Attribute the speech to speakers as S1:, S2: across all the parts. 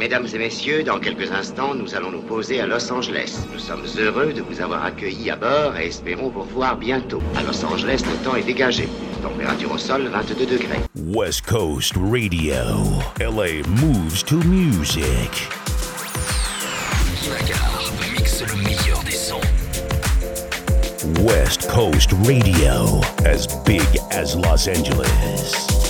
S1: Mesdames et messieurs, dans quelques instants, nous allons nous poser à Los Angeles. Nous sommes heureux de vous avoir accueillis à bord et espérons vous revoir bientôt. À Los Angeles, le temps est dégagé. Température au sol, 22 degrés.
S2: West Coast Radio. LA moves to music. West Coast Radio. As big as Los Angeles.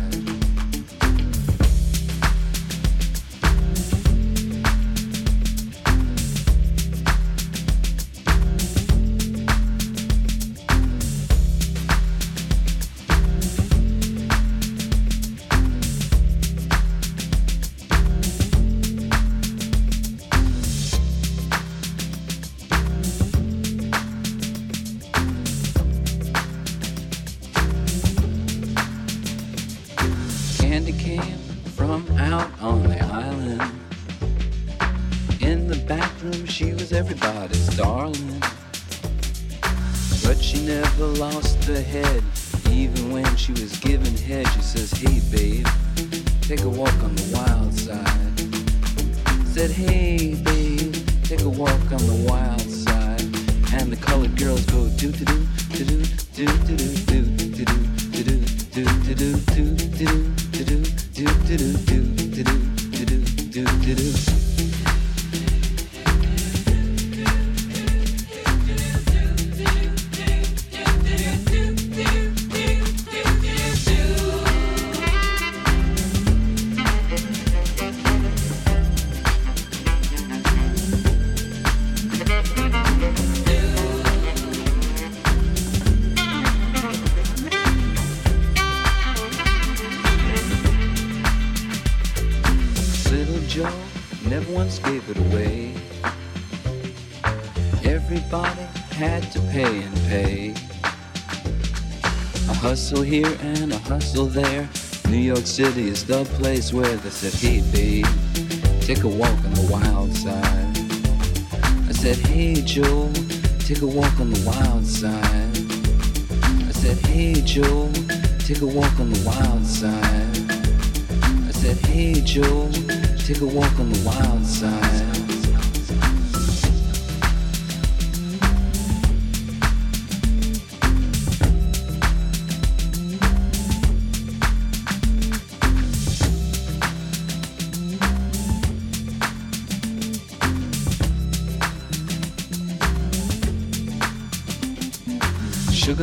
S3: Hustle here and a hustle there. New York City is the place where they said, babe, take a walk on the wild side. I said, hey Joe, take a walk on the wild side. I said, hey Joe, take a walk on the wild side. I said, hey Joe, take a walk on the wild side.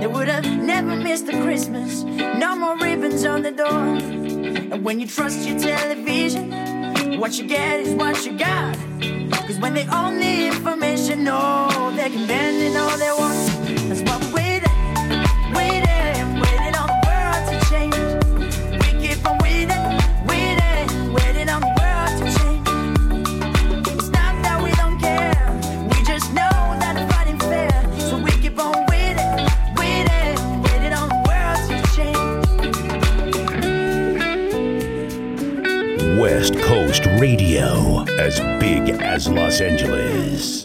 S3: They would have never missed the Christmas. No more ribbons on the door. And when you trust your television, what you get is what you got. Cause when they own the information, oh, they can bend it all they want. That's what we radio
S4: as big as Los Angeles.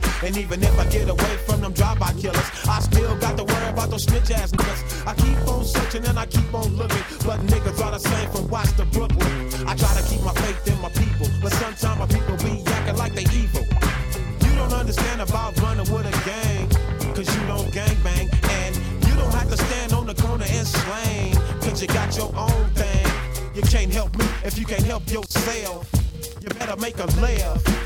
S5: And even if I get away from them drive-by killers, I still got to worry about those snitch ass niggas. I keep on searching and I keep on looking, but niggas are the same from Watts to Brooklyn. I try to keep my faith in my people, but sometimes my people be acting like they evil. You don't understand about running with a gang, cause you don't gang bang, and you don't have to stand on the corner and slang, cause you got your own thing. You can't help me if you can't help yourself. You better make a laugh.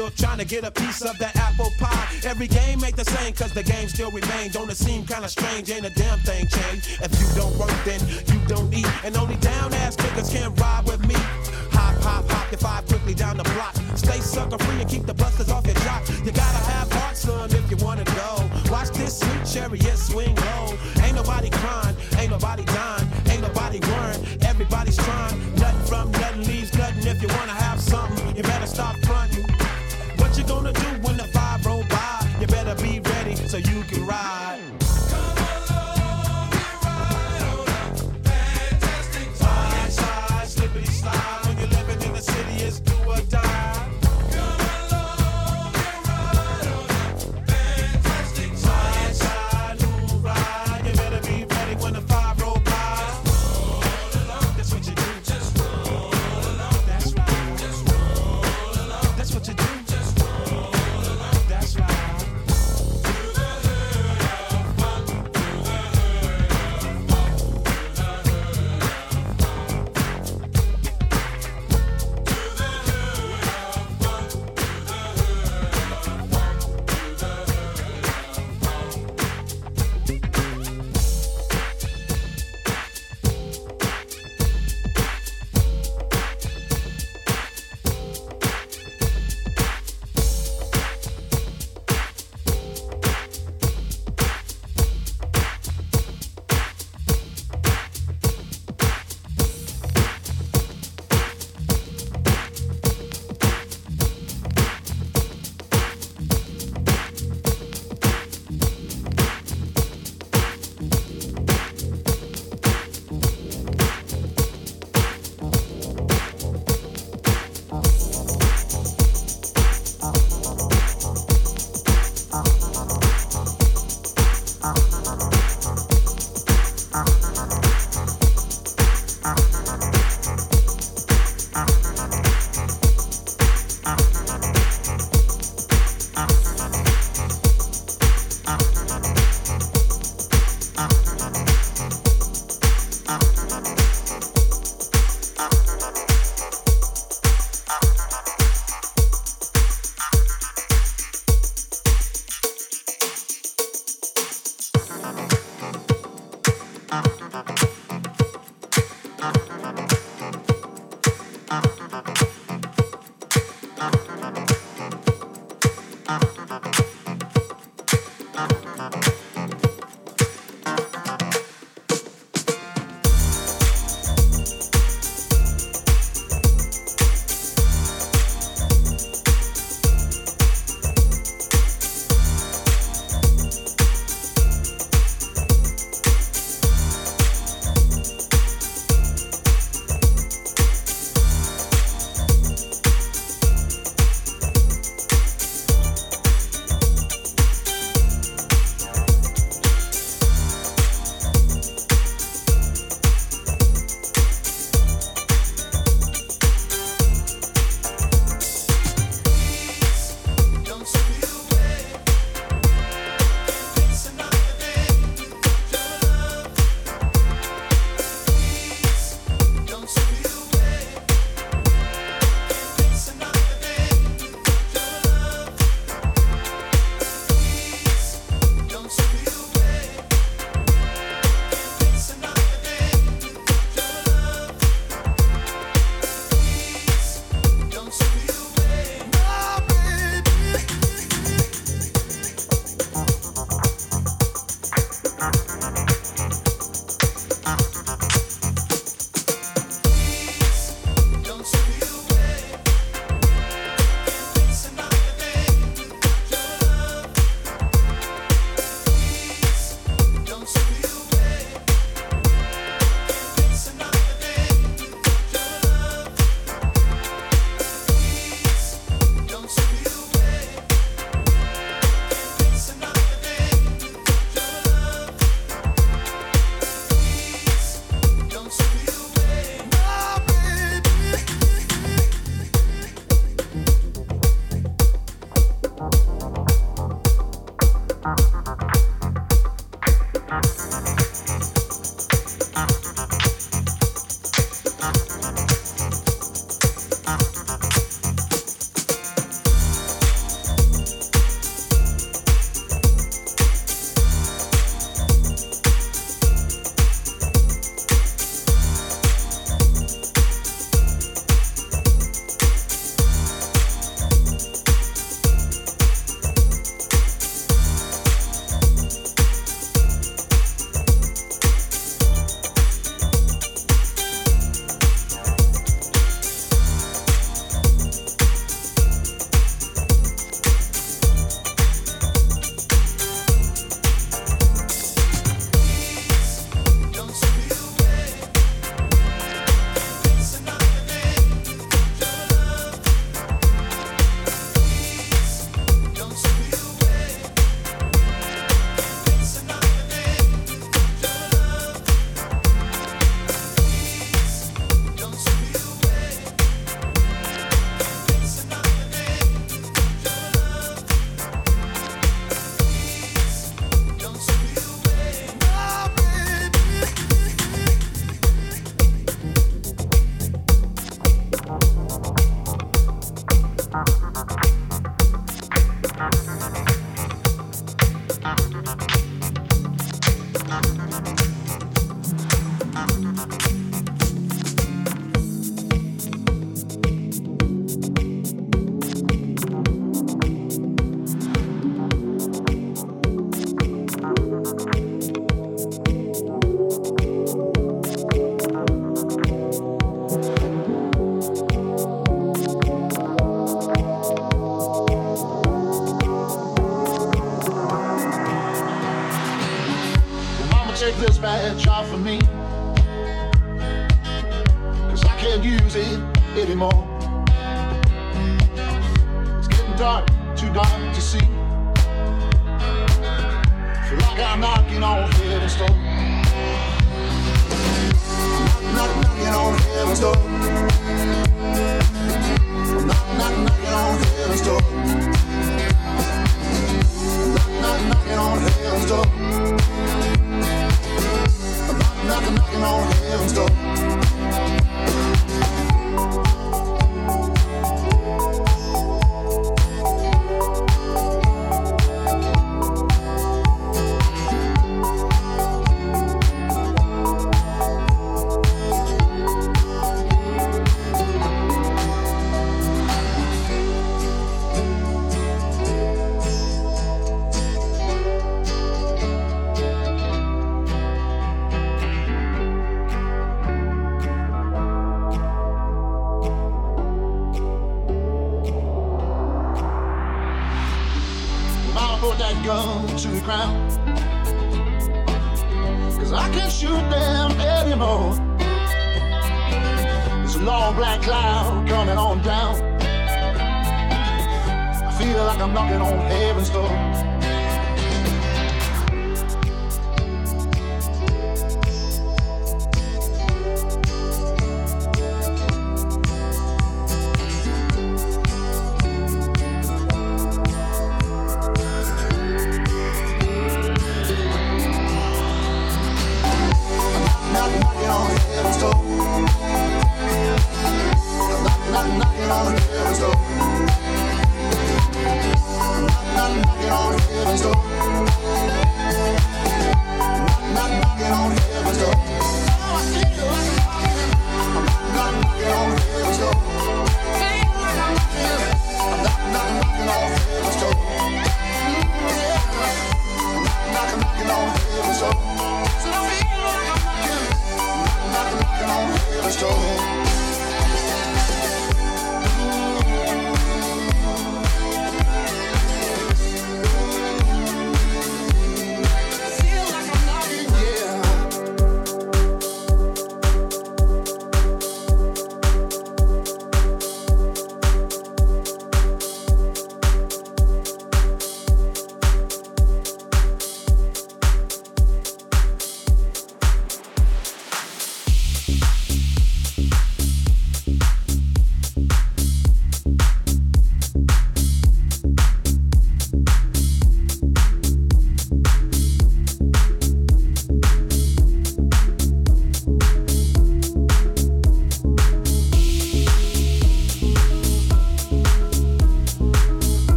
S5: Still trying to get a piece of that apple pie. Every game ain't the same, cause the game still remain. Don't it seem kinda strange? Ain't a damn thing changed. If you don't work, then you don't eat. And only down ass niggas can ride with me. Hop, hop, hop, the five quickly down the block. Stay sucker free and keep the busters off your jock. You gotta have heart, son, if you wanna go. Watch this sweet chariot swing low. Ain't nobody crying, ain't nobody dying, ain't nobody worrying. Everybody's trying. Nothing from nothing leaves nothing if you wanna have something you better stop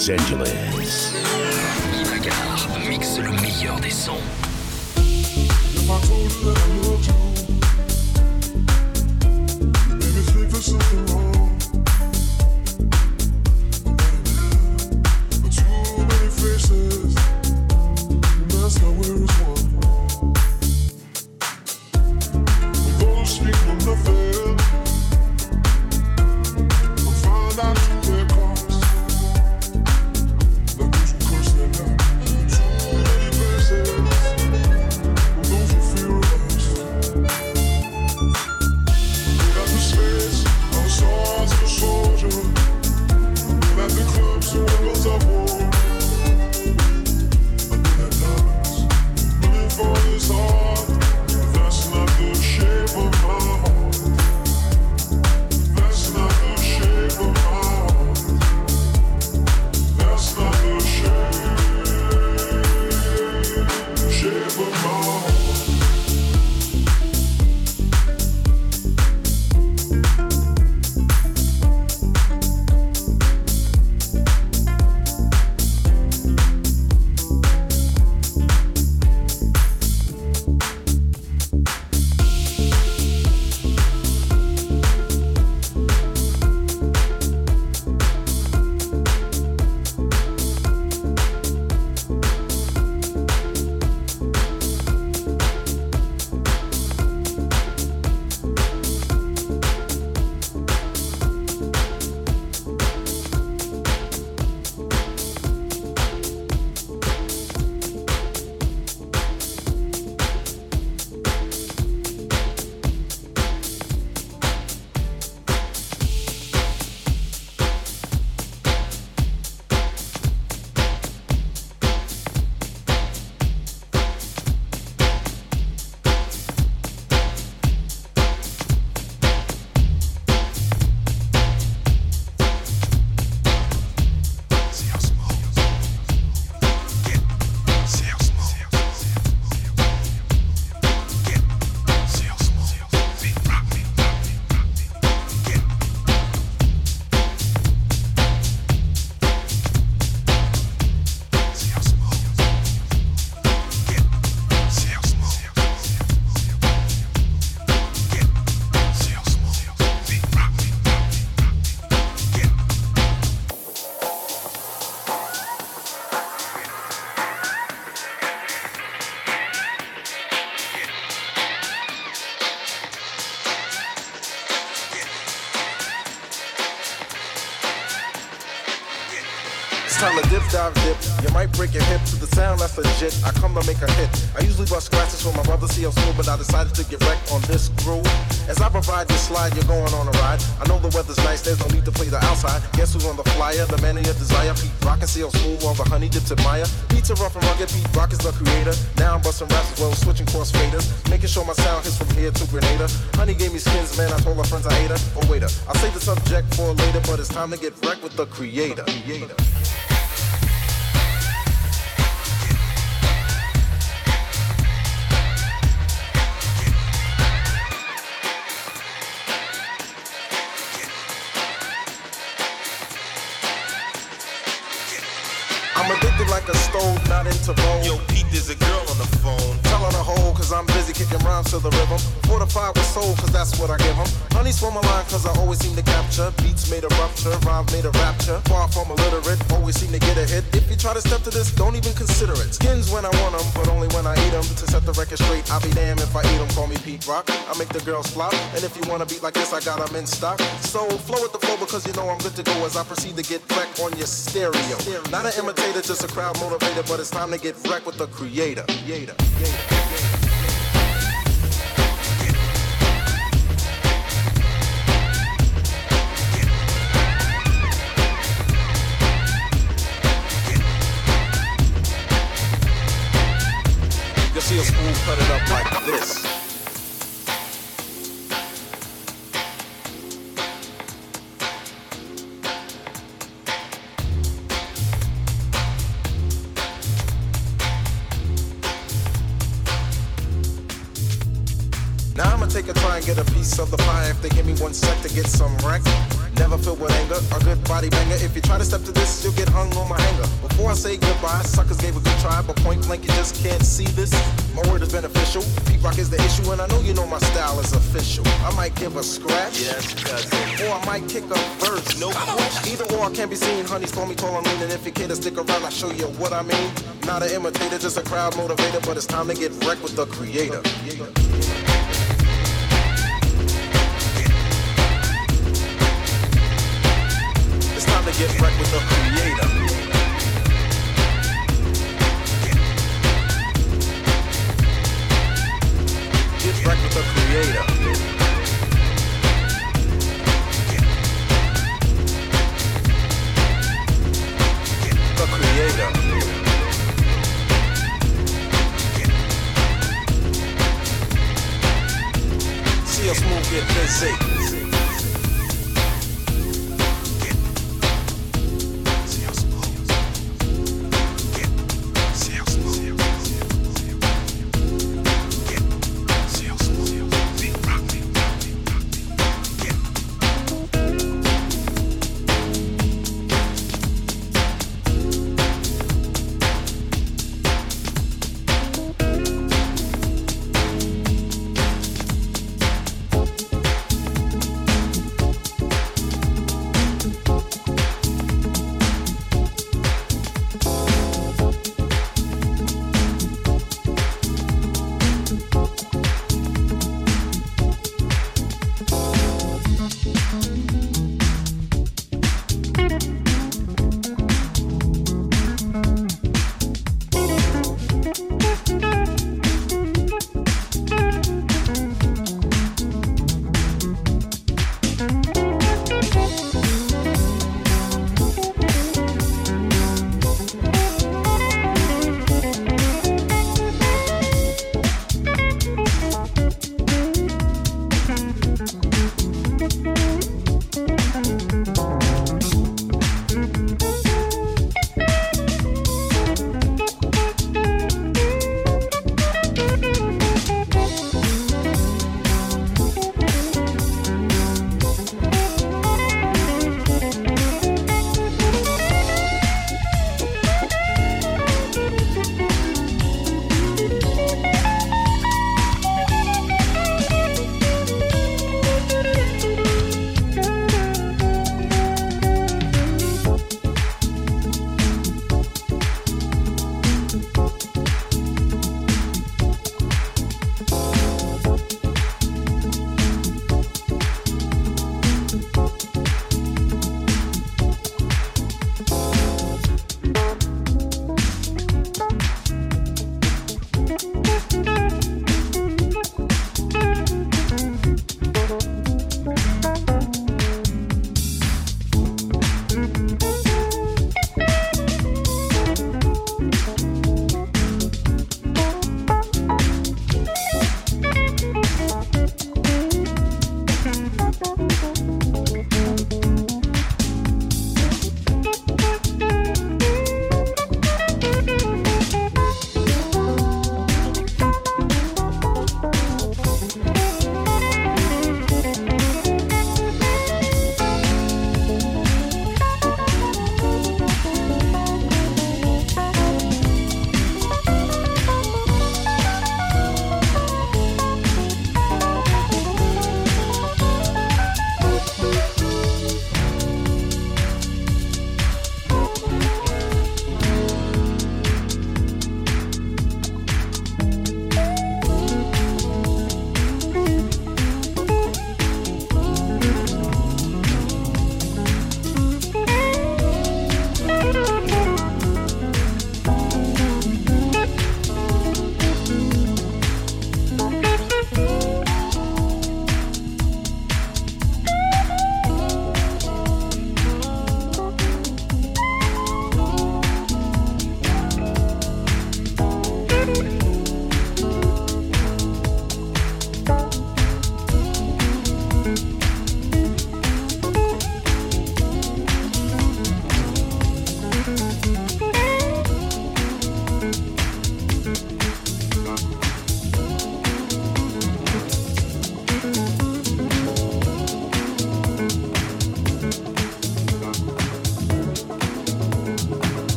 S6: Los Angeles.
S7: Creator. Like I got 'em in stock. So flow with the flow because you know I'm good to go as I proceed to get wrecked on your stereo. Not an imitator, just a crowd motivator, but it's time to get wrecked with the creator. creator. creator. See a spoon cut it up like this. Get some wreck. Never filled with anger, a good body banger. If you try to step to this, you'll get hung on my hanger. Before I say goodbye, suckers gave a good try, but point blank, you just can't see this. My word is beneficial. Pete Rock is the issue, and I know you know my style is official. I might give a scratch,
S8: Yes, cousin.
S7: or I might kick a verse.
S8: No question.
S7: Either or can't be seen. Honey's call me tall and lean, and if you care to stick around, I'll show you what I mean. Not an imitator, just a crowd motivator, but it's time to get wrecked with the creator. Get wrecked with the creator. Get wrecked with the creator.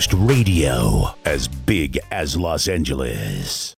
S9: Coast Radio, as big as Los Angeles.